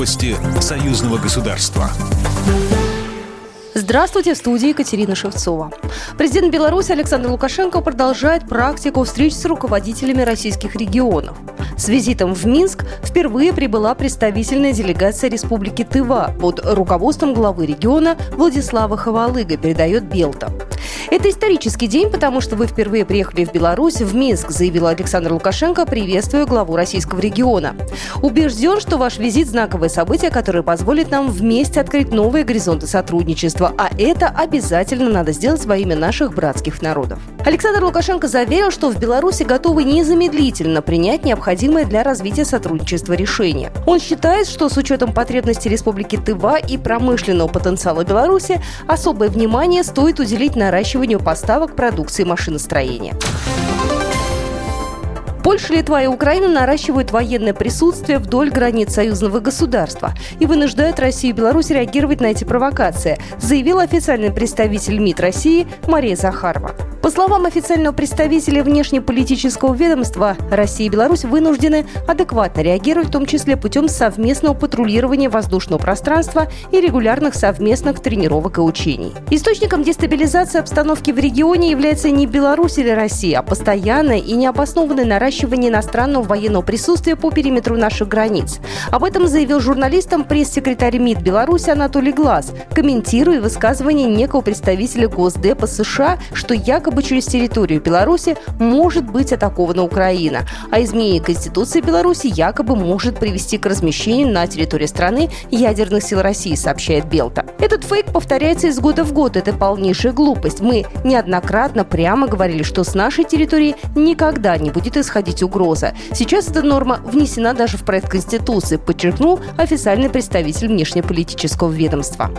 Новости союзного государства. Здравствуйте, в студии Екатерина Шевцова. Президент Беларуси Александр Лукашенко продолжает практику встреч с руководителями российских регионов. С визитом в Минск впервые прибыла представительная делегация Республики Тыва под руководством главы региона Владислава Хавалыга, передает Белта. Это исторический день, потому что вы впервые приехали в Беларусь, в Минск, заявил Александр Лукашенко, приветствуя главу российского региона. Убежден, что ваш визит – знаковое событие, которое позволит нам вместе открыть новые горизонты сотрудничества, а это обязательно надо сделать во имя наших братских народов. Александр Лукашенко заверил, что в Беларуси готовы незамедлительно принять необходимое для развития сотрудничества решение. Он считает, что с учетом потребностей Республики Тыва и промышленного потенциала Беларуси особое внимание стоит уделить наращиванию поставок продукции машиностроения. Польша, Литва и Украина наращивают военное присутствие вдоль границ союзного государства и вынуждают Россию и Беларусь реагировать на эти провокации, заявил официальный представитель МИД России Мария Захарова. По словам официального представителя внешнеполитического ведомства, Россия и Беларусь вынуждены адекватно реагировать, в том числе путем совместного патрулирования воздушного пространства и регулярных совместных тренировок и учений. Источником дестабилизации обстановки в регионе является не Беларусь или Россия, а постоянное и необоснованное наращивание иностранного военного присутствия по периметру наших границ. Об этом заявил журналистам пресс-секретарь МИД Беларуси Анатолий Глаз, комментируя высказывание некого представителя Госдепа США, что якобы якобы через территорию Беларуси может быть атакована Украина, а изменение Конституции Беларуси якобы может привести к размещению на территории страны ядерных сил России, сообщает Белта. Этот фейк повторяется из года в год. Это полнейшая глупость. Мы неоднократно прямо говорили, что с нашей территории никогда не будет исходить угроза. Сейчас эта норма внесена даже в проект Конституции, подчеркнул официальный представитель внешнеполитического ведомства.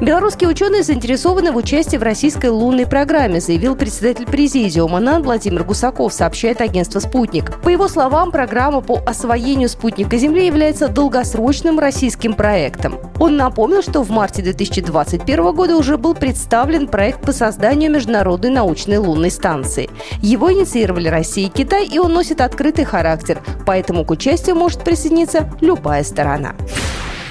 Белорусские ученые заинтересованы в участии в российской лунной программе, заявил председатель президиума НАН Владимир Гусаков, сообщает агентство «Спутник». По его словам, программа по освоению спутника Земли является долгосрочным российским проектом. Он напомнил, что в марте 2021 года уже был представлен проект по созданию международной научной лунной станции. Его инициировали Россия и Китай, и он носит открытый характер, поэтому к участию может присоединиться любая сторона.